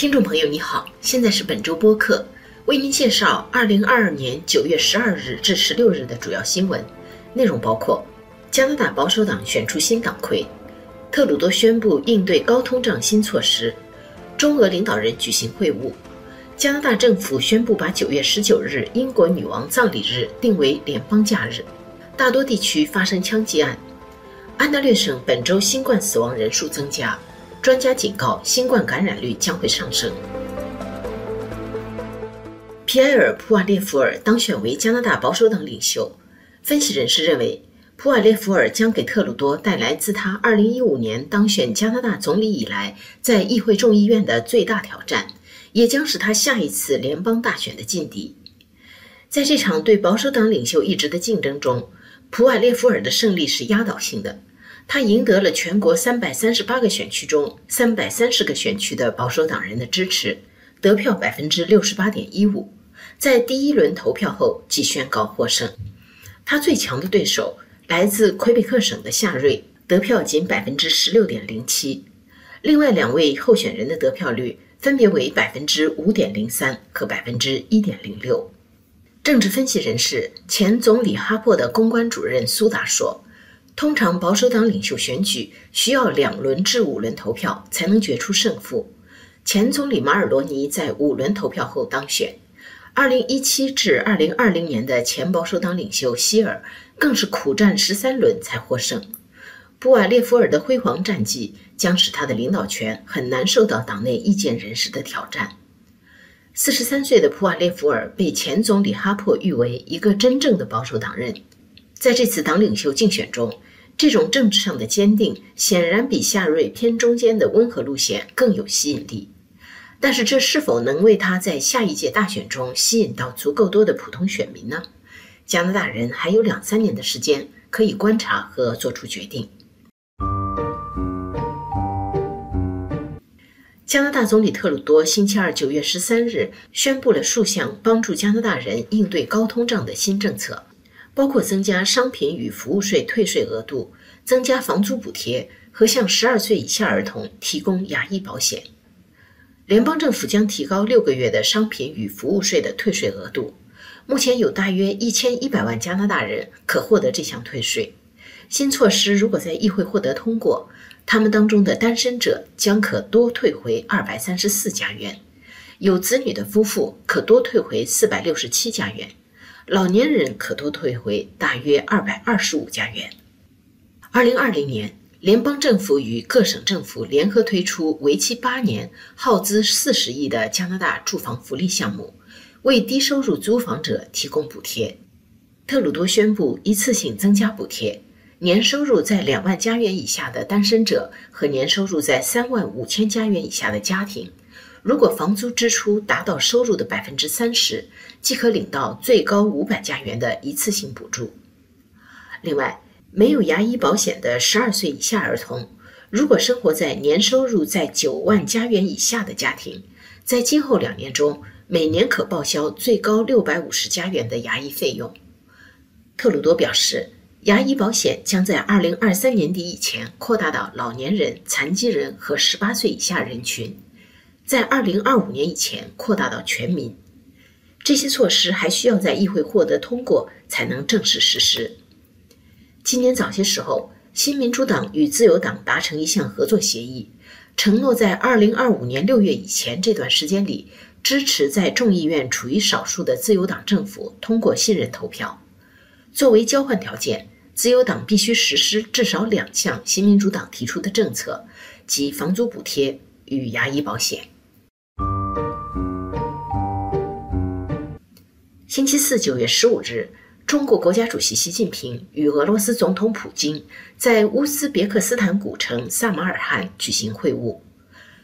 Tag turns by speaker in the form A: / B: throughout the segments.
A: 听众朋友，你好，现在是本周播客，为您介绍二零二二年九月十二日至十六日的主要新闻内容，包括加拿大保守党选出新党魁，特鲁多宣布应对高通胀新措施，中俄领导人举行会晤，加拿大政府宣布把九月十九日英国女王葬礼日定为联邦假日，大多地区发生枪击案，安大略省本周新冠死亡人数增加。专家警告，新冠感染率将会上升。皮埃尔·普瓦列夫尔当选为加拿大保守党领袖。分析人士认为，普瓦列夫尔将给特鲁多带来自他2015年当选加拿大总理以来在议会众议院的最大挑战，也将是他下一次联邦大选的劲敌。在这场对保守党领袖一职的竞争中，普瓦列夫尔的胜利是压倒性的。他赢得了全国三百三十八个选区中三百三十个选区的保守党人的支持，得票百分之六十八点一五，在第一轮投票后即宣告获胜。他最强的对手来自魁北克省的夏瑞，得票仅百分之十六点零七，另外两位候选人的得票率分别为百分之五点零三和百分之一点零六。政治分析人士、前总理哈珀的公关主任苏达说。通常保守党领袖选举需要两轮至五轮投票才能决出胜负。前总理马尔罗尼在五轮投票后当选。二零一七至二零二零年的前保守党领袖希尔更是苦战十三轮才获胜。布瓦列夫尔的辉煌战绩将使他的领导权很难受到党内意见人士的挑战。四十三岁的普瓦列夫尔被前总理哈珀誉为一个真正的保守党人。在这次党领袖竞选中。这种政治上的坚定显然比夏瑞偏中间的温和路线更有吸引力，但是这是否能为他在下一届大选中吸引到足够多的普通选民呢？加拿大人还有两三年的时间可以观察和做出决定。加拿大总理特鲁多星期二九月十三日宣布了数项帮助加拿大人应对高通胀的新政策。包括增加商品与服务税退税额度、增加房租补贴和向十二岁以下儿童提供牙医保险。联邦政府将提高六个月的商品与服务税的退税额度。目前有大约一千一百万加拿大人可获得这项退税。新措施如果在议会获得通过，他们当中的单身者将可多退回二百三十四加元，有子女的夫妇可多退回四百六十七加元。老年人可多退回大约二百二十五加元。二零二零年，联邦政府与各省政府联合推出为期八年、耗资四十亿的加拿大住房福利项目，为低收入租房者提供补贴。特鲁多宣布一次性增加补贴，年收入在两万加元以下的单身者和年收入在三万五千加元以下的家庭。如果房租支出达到收入的百分之三十，即可领到最高五百加元的一次性补助。另外，没有牙医保险的十二岁以下儿童，如果生活在年收入在九万加元以下的家庭，在今后两年中，每年可报销最高六百五十加元的牙医费用。特鲁多表示，牙医保险将在二零二三年底以前扩大到老年人、残疾人和十八岁以下人群。在二零二五年以前扩大到全民，这些措施还需要在议会获得通过才能正式实施。今年早些时候，新民主党与自由党达成一项合作协议，承诺在二零二五年六月以前这段时间里，支持在众议院处于少数的自由党政府通过信任投票。作为交换条件，自由党必须实施至少两项新民主党提出的政策，即房租补贴与牙医保险。星期四，九月十五日，中国国家主席习近平与俄罗斯总统普京在乌兹别克斯坦古城萨马尔罕举行会晤。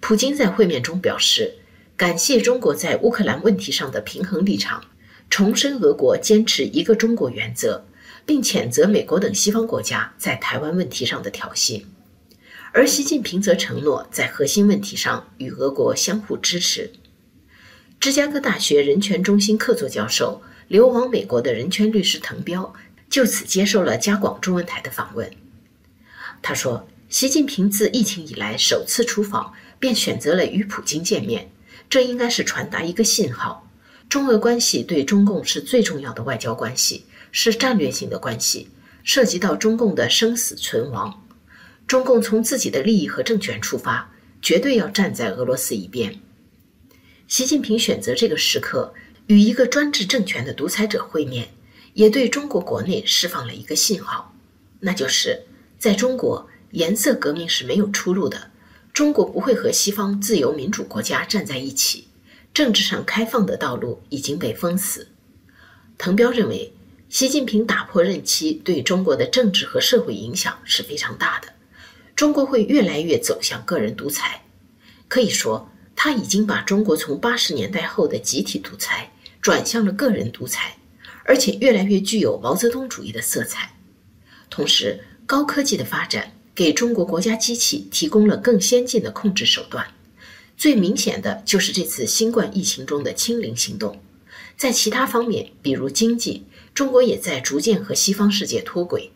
A: 普京在会面中表示，感谢中国在乌克兰问题上的平衡立场，重申俄国坚持一个中国原则，并谴责美国等西方国家在台湾问题上的挑衅。而习近平则承诺在核心问题上与俄国相互支持。芝加哥大学人权中心客座教授、流亡美国的人权律师滕彪就此接受了加广中文台的访问。他说：“习近平自疫情以来首次出访，便选择了与普京见面，这应该是传达一个信号：中俄关系对中共是最重要的外交关系，是战略性的关系，涉及到中共的生死存亡。中共从自己的利益和政权出发，绝对要站在俄罗斯一边。习近平选择这个时刻与一个专制政权的独裁者会面，也对中国国内释放了一个信号，那就是在中国，颜色革命是没有出路的。中国不会和西方自由民主国家站在一起，政治上开放的道路已经被封死。滕彪认为，习近平打破任期对中国的政治和社会影响是非常大的，中国会越来越走向个人独裁。可以说，他已经把中国从八十年代后的集体独裁转向了个人独裁，而且越来越具有毛泽东主义的色彩。同时，高科技的发展。给中国国家机器提供了更先进的控制手段，最明显的就是这次新冠疫情中的“清零”行动。在其他方面，比如经济，中国也在逐渐和西方世界脱轨。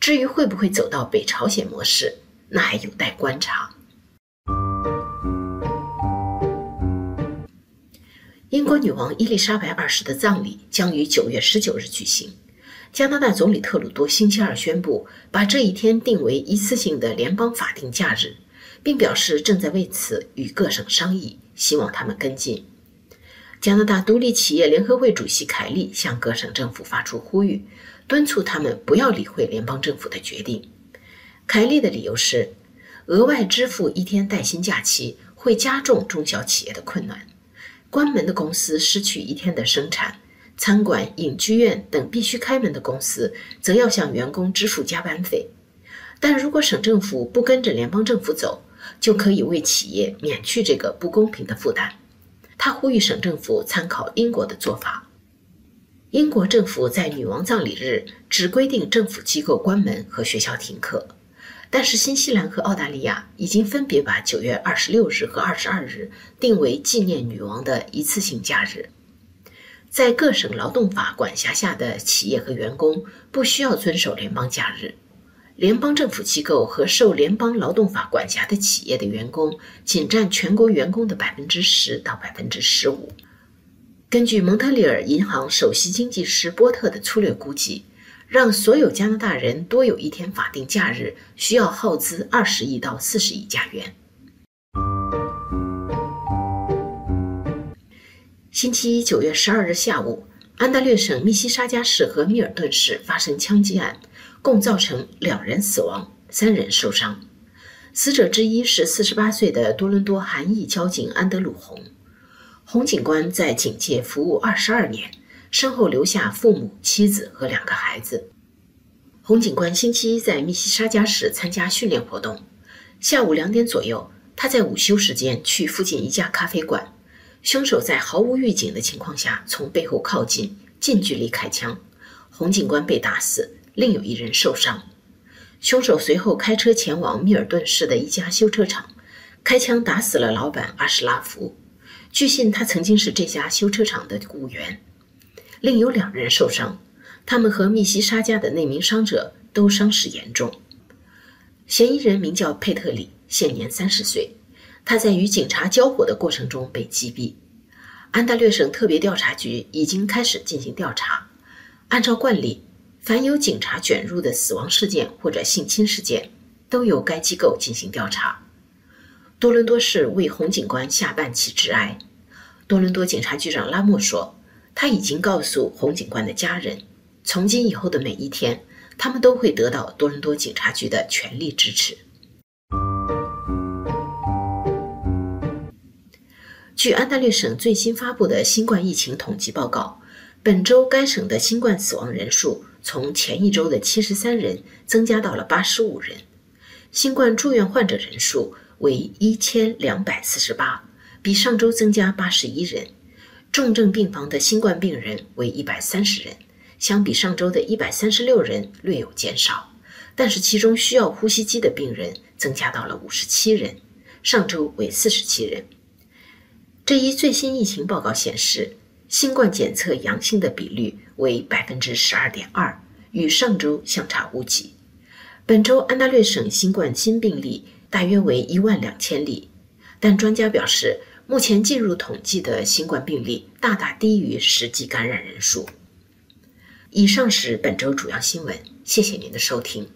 A: 至于会不会走到北朝鲜模式，那还有待观察。英国女王伊丽莎白二世的葬礼将于九月十九日举行。加拿大总理特鲁多星期二宣布，把这一天定为一次性的联邦法定假日，并表示正在为此与各省商议，希望他们跟进。加拿大独立企业联合会主席凯利向各省政府发出呼吁，敦促他们不要理会联邦政府的决定。凯利的理由是，额外支付一天带薪假期会加重中小企业的困难，关门的公司失去一天的生产。餐馆、影剧院等必须开门的公司，则要向员工支付加班费。但如果省政府不跟着联邦政府走，就可以为企业免去这个不公平的负担。他呼吁省政府参考英国的做法。英国政府在女王葬礼日只规定政府机构关门和学校停课，但是新西兰和澳大利亚已经分别把九月二十六日和二十二日定为纪念女王的一次性假日。在各省劳动法管辖下的企业和员工不需要遵守联邦假日，联邦政府机构和受联邦劳动法管辖的企业的员工仅占全国员工的百分之十到百分之十五。根据蒙特利尔银行首席经济师波特的粗略估计，让所有加拿大人多有一天法定假日需要耗资二十亿到四十亿加元。星期一，九月十二日下午，安大略省密西沙加市和密尔顿市发生枪击案，共造成两人死亡，三人受伤。死者之一是四十八岁的多伦多韩裔交警安德鲁·洪。洪警官在警界服务二十二年，身后留下父母、妻子和两个孩子。洪警官星期一在密西沙加市参加训练活动，下午两点左右，他在午休时间去附近一家咖啡馆。凶手在毫无预警的情况下从背后靠近，近距离开枪，洪警官被打死，另有一人受伤。凶手随后开车前往密尔顿市的一家修车厂，开枪打死了老板阿什拉夫。据信他曾经是这家修车厂的雇员。另有两人受伤，他们和密西沙加的那名伤者都伤势严重。嫌疑人名叫佩特里，现年三十岁。他在与警察交火的过程中被击毙。安大略省特别调查局已经开始进行调查。按照惯例，凡有警察卷入的死亡事件或者性侵事件，都由该机构进行调查。多伦多市为洪警官下半旗致哀。多伦多警察局长拉莫说：“他已经告诉洪警官的家人，从今以后的每一天，他们都会得到多伦多警察局的全力支持。”据安大略省最新发布的新冠疫情统计报告，本周该省的新冠死亡人数从前一周的七十三人增加到了八十五人，新冠住院患者人数为一千两百四十八，比上周增加八十一人。重症病房的新冠病人为一百三十人，相比上周的一百三十六人略有减少，但是其中需要呼吸机的病人增加到了五十七人，上周为四十七人。这一最新疫情报告显示，新冠检测阳性的比率为百分之十二点二，与上周相差无几。本周安大略省新冠新病例大约为一万两千例，但专家表示，目前进入统计的新冠病例大大低于实际感染人数。以上是本周主要新闻，谢谢您的收听。